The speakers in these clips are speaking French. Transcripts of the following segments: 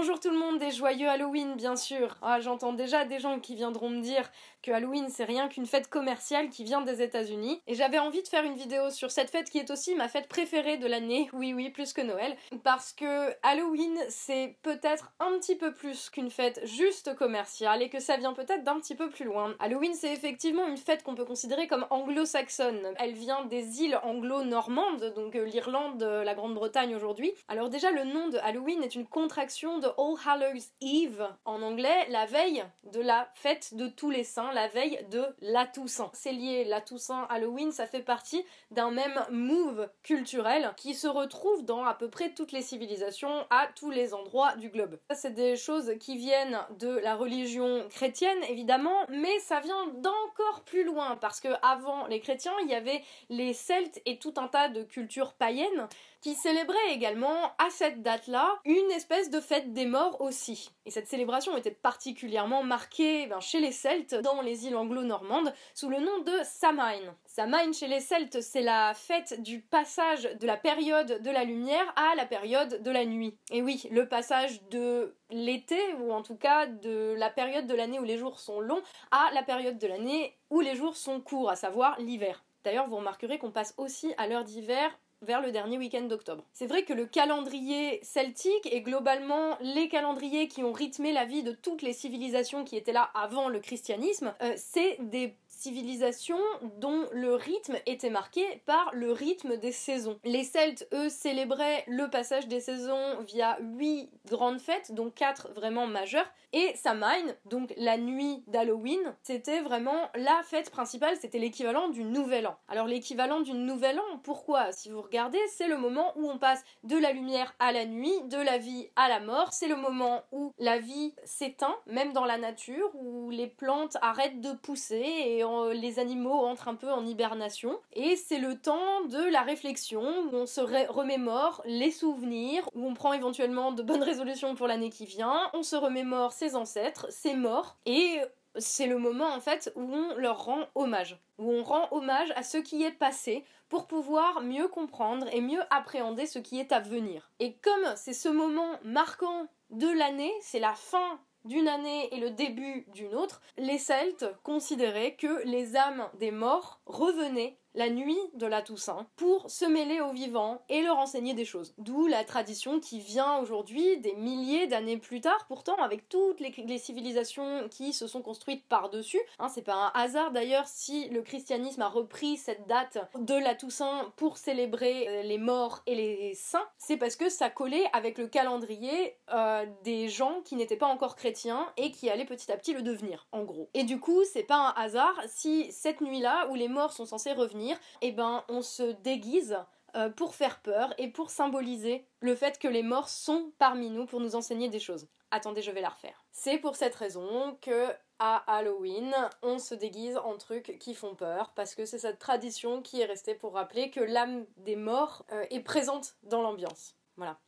Bonjour tout le monde et joyeux Halloween bien sûr. Ah, j'entends déjà des gens qui viendront me dire que Halloween c'est rien qu'une fête commerciale qui vient des États-Unis et j'avais envie de faire une vidéo sur cette fête qui est aussi ma fête préférée de l'année. Oui oui, plus que Noël parce que Halloween c'est peut-être un petit peu plus qu'une fête juste commerciale et que ça vient peut-être d'un petit peu plus loin. Halloween c'est effectivement une fête qu'on peut considérer comme anglo-saxonne. Elle vient des îles anglo-normandes, donc euh, l'Irlande, euh, la Grande-Bretagne aujourd'hui. Alors déjà le nom de Halloween est une contraction de All Hallows Eve en anglais, la veille de la fête de tous les saints, la veille de la Toussaint. C'est lié, la Toussaint, Halloween, ça fait partie d'un même move culturel qui se retrouve dans à peu près toutes les civilisations à tous les endroits du globe. Ça, c'est des choses qui viennent de la religion chrétienne, évidemment, mais ça vient d'encore plus loin parce que avant les chrétiens, il y avait les Celtes et tout un tas de cultures païennes qui célébraient également à cette date-là une espèce de fête des morts aussi. Et cette célébration était particulièrement marquée ben, chez les Celtes dans les îles anglo-normandes sous le nom de Samhain. Samhain chez les Celtes, c'est la fête du passage de la période de la lumière à la période de la nuit. Et oui, le passage de l'été, ou en tout cas de la période de l'année où les jours sont longs, à la période de l'année où les jours sont courts, à savoir l'hiver. D'ailleurs, vous remarquerez qu'on passe aussi à l'heure d'hiver vers le dernier week-end d'octobre. C'est vrai que le calendrier celtique et globalement les calendriers qui ont rythmé la vie de toutes les civilisations qui étaient là avant le christianisme, euh, c'est des civilisations dont le rythme était marqué par le rythme des saisons. Les Celtes, eux, célébraient le passage des saisons via huit grandes fêtes, dont quatre vraiment majeures, et Samhain, donc la nuit d'Halloween, c'était vraiment la fête principale, c'était l'équivalent du Nouvel An. Alors l'équivalent du Nouvel An, pourquoi? Si vous regardez, c'est le moment où on passe de la lumière à la nuit, de la vie à la mort, c'est le moment où la vie s'éteint, même dans la nature, où les plantes arrêtent de pousser et les animaux entrent un peu en hibernation. Et c'est le temps de la réflexion, où on se remémore les souvenirs, où on prend éventuellement de bonnes résolutions pour l'année qui vient, on se remémore ses ancêtres, ses morts, et c'est le moment en fait où on leur rend hommage, où on rend hommage à ce qui est passé pour pouvoir mieux comprendre et mieux appréhender ce qui est à venir. Et comme c'est ce moment marquant de l'année, c'est la fin d'une année et le début d'une autre, les Celtes considéraient que les âmes des morts revenaient la nuit de la Toussaint pour se mêler aux vivants et leur enseigner des choses. D'où la tradition qui vient aujourd'hui des milliers d'années plus tard, pourtant avec toutes les, civilisations qui se sont construites par-dessus. Hein, c'est pas un hasard d'ailleurs si le christianisme a repris cette date de la Toussaint pour célébrer euh, les morts et les saints. C'est parce que ça collait avec le calendrier euh, des gens qui n'étaient pas encore chrétiens et qui allaient petit à petit le devenir, en gros. Et du coup, c'est pas un hasard si cette nuit-là, où les morts sont censés revenir, eh ben on se déguise euh, pour faire peur et pour symboliser le fait que les morts sont parmi nous pour nous enseigner des choses. Attendez, je vais la refaire. C'est pour cette raison que à Halloween, on se déguise en trucs qui font peur, parce que c'est cette tradition qui est restée pour rappeler que l'âme des morts euh, est présente dans l'ambiance. Voilà.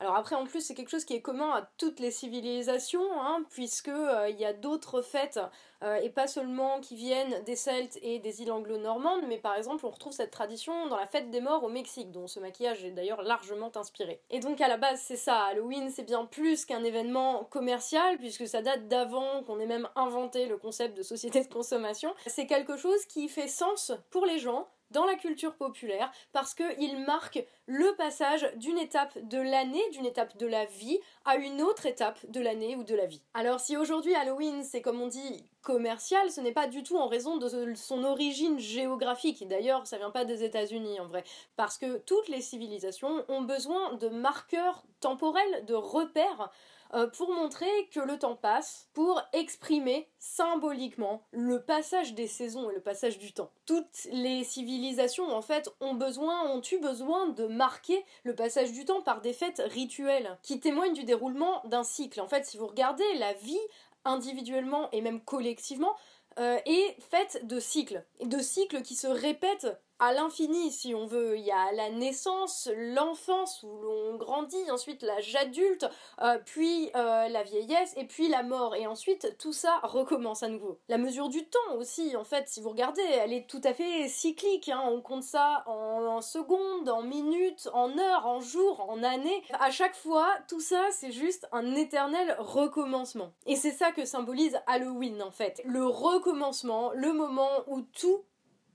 Alors après, en plus, c'est quelque chose qui est commun à toutes les civilisations, hein, puisque euh, y a d'autres fêtes, euh, et pas seulement qui viennent des Celtes et des îles anglo-normandes, mais par exemple, on retrouve cette tradition dans la fête des morts au Mexique, dont ce maquillage est d'ailleurs largement inspiré. Et donc à la base, c'est ça, Halloween, c'est bien plus qu'un événement commercial, puisque ça date d'avant qu'on ait même inventé le concept de société de consommation. C'est quelque chose qui fait sens pour les gens, dans la culture populaire parce qu'il marque le passage d'une étape de l'année, d'une étape de la vie à une autre étape de l'année ou de la vie. Alors si aujourd'hui Halloween c'est comme on dit commercial, ce n'est pas du tout en raison de son origine géographique. D'ailleurs, ça vient pas des États-Unis en vrai, parce que toutes les civilisations ont besoin de marqueurs temporels, de repères euh, pour montrer que le temps passe, pour exprimer symboliquement le passage des saisons et le passage du temps. Toutes les civilisations en fait ont besoin, ont eu besoin de marquer le passage du temps par des fêtes rituelles qui témoignent du déroulement d'un cycle. En fait, si vous regardez la vie individuellement et même collectivement, euh, est faite de cycles, de cycles qui se répètent à l'infini si on veut. Il y a la naissance, l'enfance où l'on grandit, ensuite l'âge adulte, euh, puis euh, la vieillesse et puis la mort. Et ensuite tout ça recommence à nouveau. La mesure du temps aussi, en fait, si vous regardez, elle est tout à fait cyclique. Hein. On compte ça en, en secondes, en minutes, en heures, en jours, en années. À chaque fois, tout ça c'est juste un éternel recommencement. Et c'est ça que symbolise Halloween en fait. Le recommencement, le moment où tout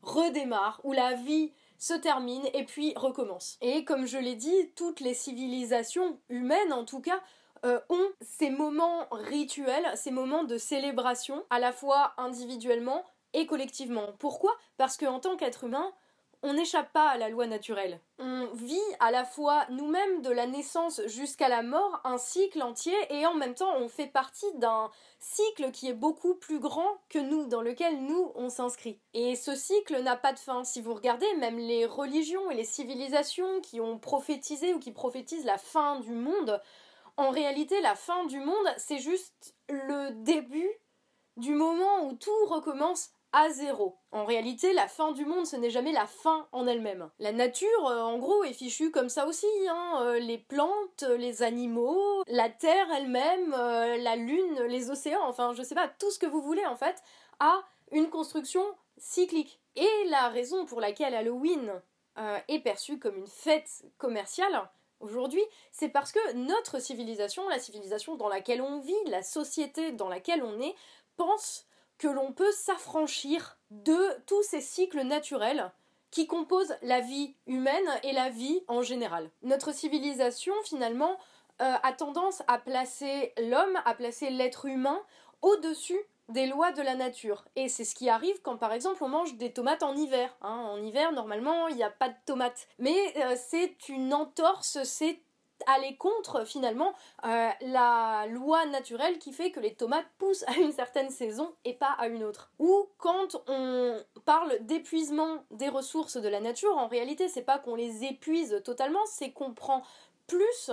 redémarre, où la vie se termine et puis recommence. Et comme je l'ai dit, toutes les civilisations humaines en tout cas euh, ont ces moments rituels, ces moments de célébration, à la fois individuellement et collectivement. Pourquoi? Parce qu'en tant qu'être humain, on n'échappe pas à la loi naturelle. On vit à la fois nous-mêmes de la naissance jusqu'à la mort un cycle entier et en même temps on fait partie d'un cycle qui est beaucoup plus grand que nous, dans lequel nous on s'inscrit. Et ce cycle n'a pas de fin. Si vous regardez, même les religions et les civilisations qui ont prophétisé ou qui prophétisent la fin du monde, en réalité la fin du monde c'est juste le début du moment où tout recommence à zéro. En réalité, la fin du monde, ce n'est jamais la fin en elle-même. La nature, euh, en gros, est fichue comme ça aussi. Hein. Euh, les plantes, les animaux, la terre elle-même, euh, la lune, les océans, enfin, je sais pas, tout ce que vous voulez, en fait, a une construction cyclique. Et la raison pour laquelle Halloween est perçue comme une fête commerciale, aujourd'hui, c'est parce que notre civilisation, la civilisation dans laquelle on vit, la société dans laquelle on est, pense que l'on peut s'affranchir de tous ces cycles naturels qui composent la vie humaine et la vie en général. Notre civilisation, finalement, euh, a tendance à placer l'homme, à placer l'être humain au-dessus des lois de la nature. Et c'est ce qui arrive quand par exemple on mange des tomates en hiver. Hein. En hiver, normalement, il n'y a pas de tomates. Mais euh, c'est une entorse, c'est aller contre finalement euh, la loi naturelle qui fait que les tomates poussent à une certaine saison et pas à une autre. Ou quand on parle d'épuisement des ressources de la nature, en réalité c'est pas qu'on les épuise totalement, c'est qu'on prend plus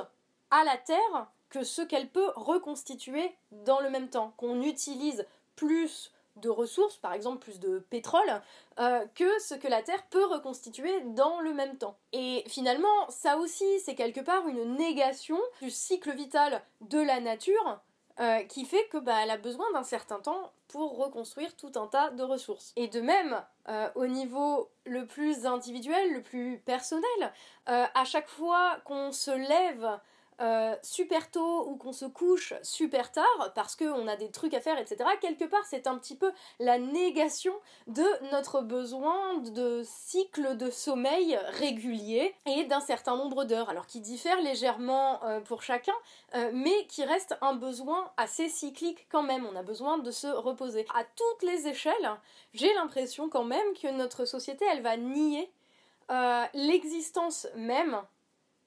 à la terre que ce qu'elle peut reconstituer dans le même temps, qu'on utilise plus de ressources, par exemple plus de pétrole, euh, que ce que la Terre peut reconstituer dans le même temps. Et finalement, ça aussi, c'est quelque part une négation du cycle vital de la nature. Euh, qui fait que bah, elle a besoin d'un certain temps pour reconstruire tout un tas de ressources. Et de même, euh, au niveau le plus individuel, le plus personnel, à chaque fois qu'on se lève euh, super tôt ou qu'on se couche super tard parce qu'on a des trucs à faire, etc. Quelque part, c'est un petit peu la négation de notre besoin de cycle de sommeil régulier et d'un certain nombre d'heures, alors qui diffère légèrement euh, pour chacun, euh, mais qui reste un besoin assez cyclique quand même. On a besoin de se reposer. À toutes les échelles, j'ai l'impression quand même que notre société, elle va nier l'existence même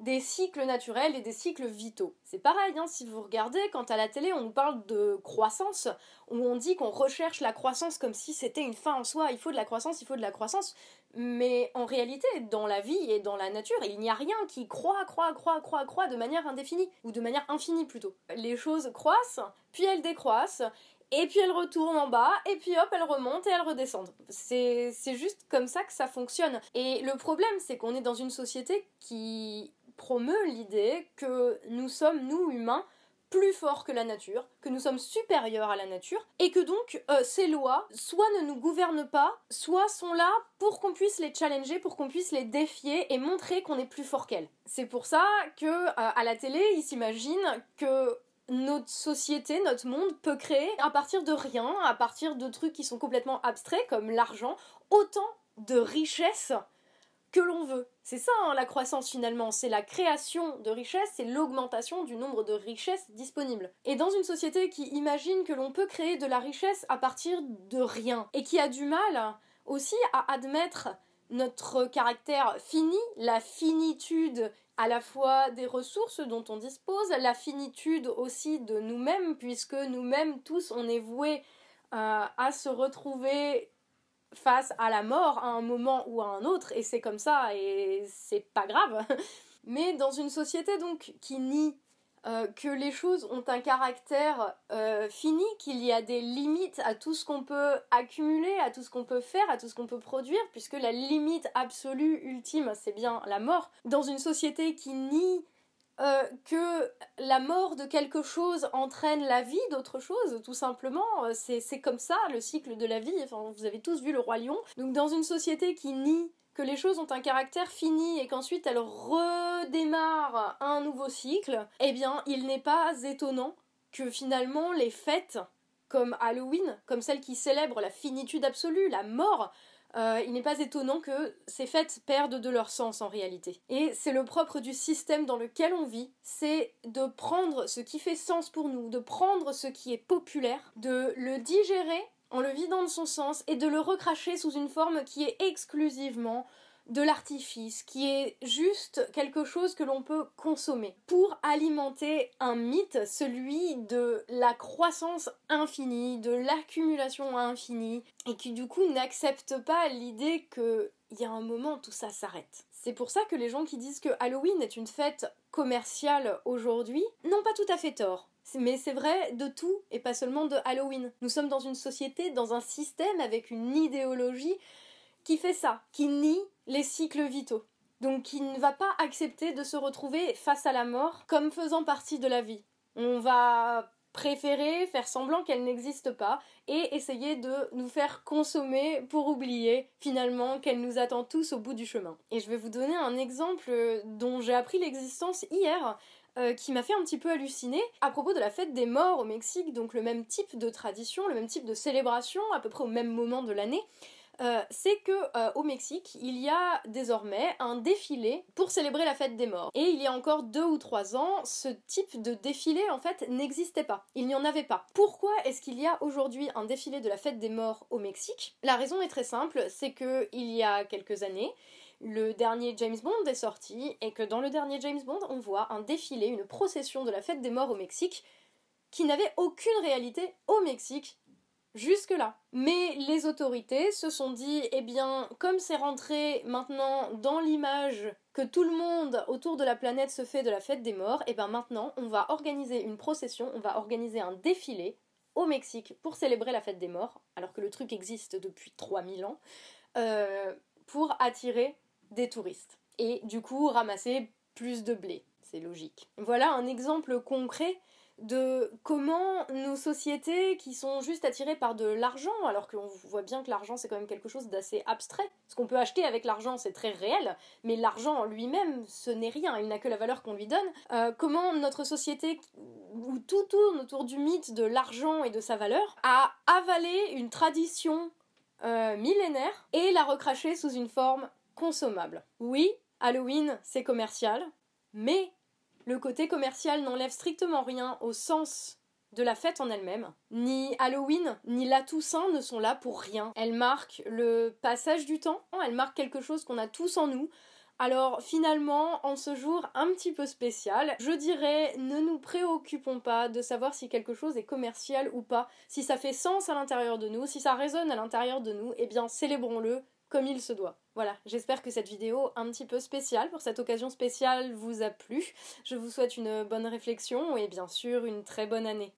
des cycles naturels et des cycles vitaux. C'est pareil, hein, si vous regardez, quand à la télé on nous parle de croissance, où on dit qu'on recherche la croissance comme si c'était une fin en soi, il faut de la croissance, il faut de la croissance, mais en réalité, dans la vie et dans la nature, il n'y a rien qui croît, croît, croît, croît, croît de manière indéfinie, ou de manière infinie plutôt. Les choses croissent, puis elles décroissent, et puis elles retournent en bas, et puis hop, elles remontent et elles redescendent. C'est juste comme ça que ça fonctionne. Et le problème, c'est qu'on est dans une société qui promeut l'idée que nous sommes, nous humains, plus forts que la nature, que nous sommes supérieurs à la nature, et que donc euh, ces lois soit ne nous gouvernent pas, soit sont là pour qu'on puisse les challenger, pour qu'on puisse les défier et montrer qu'on est plus fort qu'elles. C'est pour ça que euh, à la télé, ils s'imaginent que notre société, notre monde peut créer à partir de rien, à partir de trucs qui sont complètement abstraits comme l'argent, autant de richesses que l'on veut. C'est ça hein, la croissance finalement, c'est la création de richesses, c'est l'augmentation du nombre de richesses disponibles. Et dans une société qui imagine que l'on peut créer de la richesse à partir de rien, et qui a du mal aussi à admettre notre caractère fini, la finitude à la fois des ressources dont on dispose, la finitude aussi de nous-mêmes, puisque nous-mêmes tous on est voués euh, à se retrouver face à la mort à un moment ou à un autre, et c'est comme ça, et c'est pas grave. Mais dans une société donc qui nie euh, que les choses ont un caractère euh, fini, qu'il y a des limites à tout ce qu'on peut accumuler, à tout ce qu'on peut faire, à tout ce qu'on peut produire, puisque la limite absolue, ultime, c'est bien la mort. Dans une société qui nie euh, que la mort de quelque chose entraîne la vie d'autre chose, tout simplement. C'est comme ça le cycle de la vie. Vous avez tous vu le roi lion. Donc dans une société qui nie que les choses ont un caractère fini et qu'ensuite elles redémarrent un nouveau cycle, eh bien, il n'est pas étonnant que finalement les fêtes, comme Halloween, comme celles qui célèbrent la finitude absolue, la mort, euh, il n'est pas étonnant que ces fêtes perdent de leur sens en réalité. Et c'est le propre du système dans lequel on vit, c'est de prendre ce qui fait sens pour nous, de prendre ce qui est populaire, de le digérer en le vidant de son sens et de le recracher sous une forme qui est exclusivement de l'artifice, qui est juste quelque chose que l'on peut consommer pour alimenter un mythe, celui de la croissance infinie, de l'accumulation infinie, et qui du coup n'accepte pas l'idée qu'il y a un moment tout ça s'arrête. C'est pour ça que les gens qui disent que Halloween est une fête commerciale aujourd'hui n'ont pas tout à fait tort. Mais c'est vrai de tout et pas seulement de Halloween. Nous sommes dans une société, dans un système avec une idéologie qui fait ça, qui nie les cycles vitaux. Donc qui ne va pas accepter de se retrouver face à la mort comme faisant partie de la vie. On va préférer faire semblant qu'elle n'existe pas et essayer de nous faire consommer pour oublier finalement qu'elle nous attend tous au bout du chemin. Et je vais vous donner un exemple dont j'ai appris l'existence hier euh, qui m'a fait un petit peu halluciner à propos de la fête des morts au Mexique, donc le même type de tradition, le même type de célébration, à peu près au même moment de l'année. Euh, c'est que euh, au Mexique, il y a désormais un défilé pour célébrer la fête des morts. Et il y a encore deux ou trois ans, ce type de défilé en fait n'existait pas. Il n'y en avait pas. Pourquoi est-ce qu'il y a aujourd'hui un défilé de la fête des morts au Mexique? La raison est très simple, c'est que il y a quelques années, le dernier James Bond est sorti et que dans le dernier James Bond, on voit un défilé, une procession de la fête des morts au Mexique qui n'avait aucune réalité au Mexique jusque-là. Mais les autorités se sont dit, eh bien, comme c'est rentré maintenant dans l'image que tout le monde autour de la planète se fait de la fête des morts, eh bien maintenant, on va organiser une procession, on va organiser un défilé au Mexique pour célébrer la fête des morts, alors que le truc existe depuis 3000 ans, euh, pour attirer des touristes. Et du coup, ramasser plus de blé. C'est logique. Voilà un exemple concret de comment nos sociétés qui sont juste attirées par de l'argent, alors qu'on voit bien que l'argent c'est quand même quelque chose d'assez abstrait. Ce qu'on peut acheter avec l'argent c'est très réel, mais l'argent lui-même ce n'est rien, il n'a que la valeur qu'on lui donne. Euh, comment notre société, où tout tourne autour du mythe de l'argent et de sa valeur, a avalé une tradition euh, millénaire et l'a recraché sous une forme consommable. Oui, Halloween, c'est commercial, mais le côté commercial n'enlève strictement rien au sens de la fête en elle-même. Ni Halloween, ni la Toussaint ne sont là pour rien. Elles marquent le passage du temps, elles marquent quelque chose qu'on a tous en nous. Alors finalement, en ce jour un petit peu spécial, je dirais ne nous préoccupons pas de savoir si quelque chose est commercial ou pas. Si ça fait sens à l'intérieur de nous, si ça résonne à l'intérieur de nous, eh bien célébrons-le comme il se doit. Voilà, j'espère que cette vidéo un petit peu spéciale pour cette occasion spéciale vous a plu. Je vous souhaite une bonne réflexion et bien sûr une très bonne année.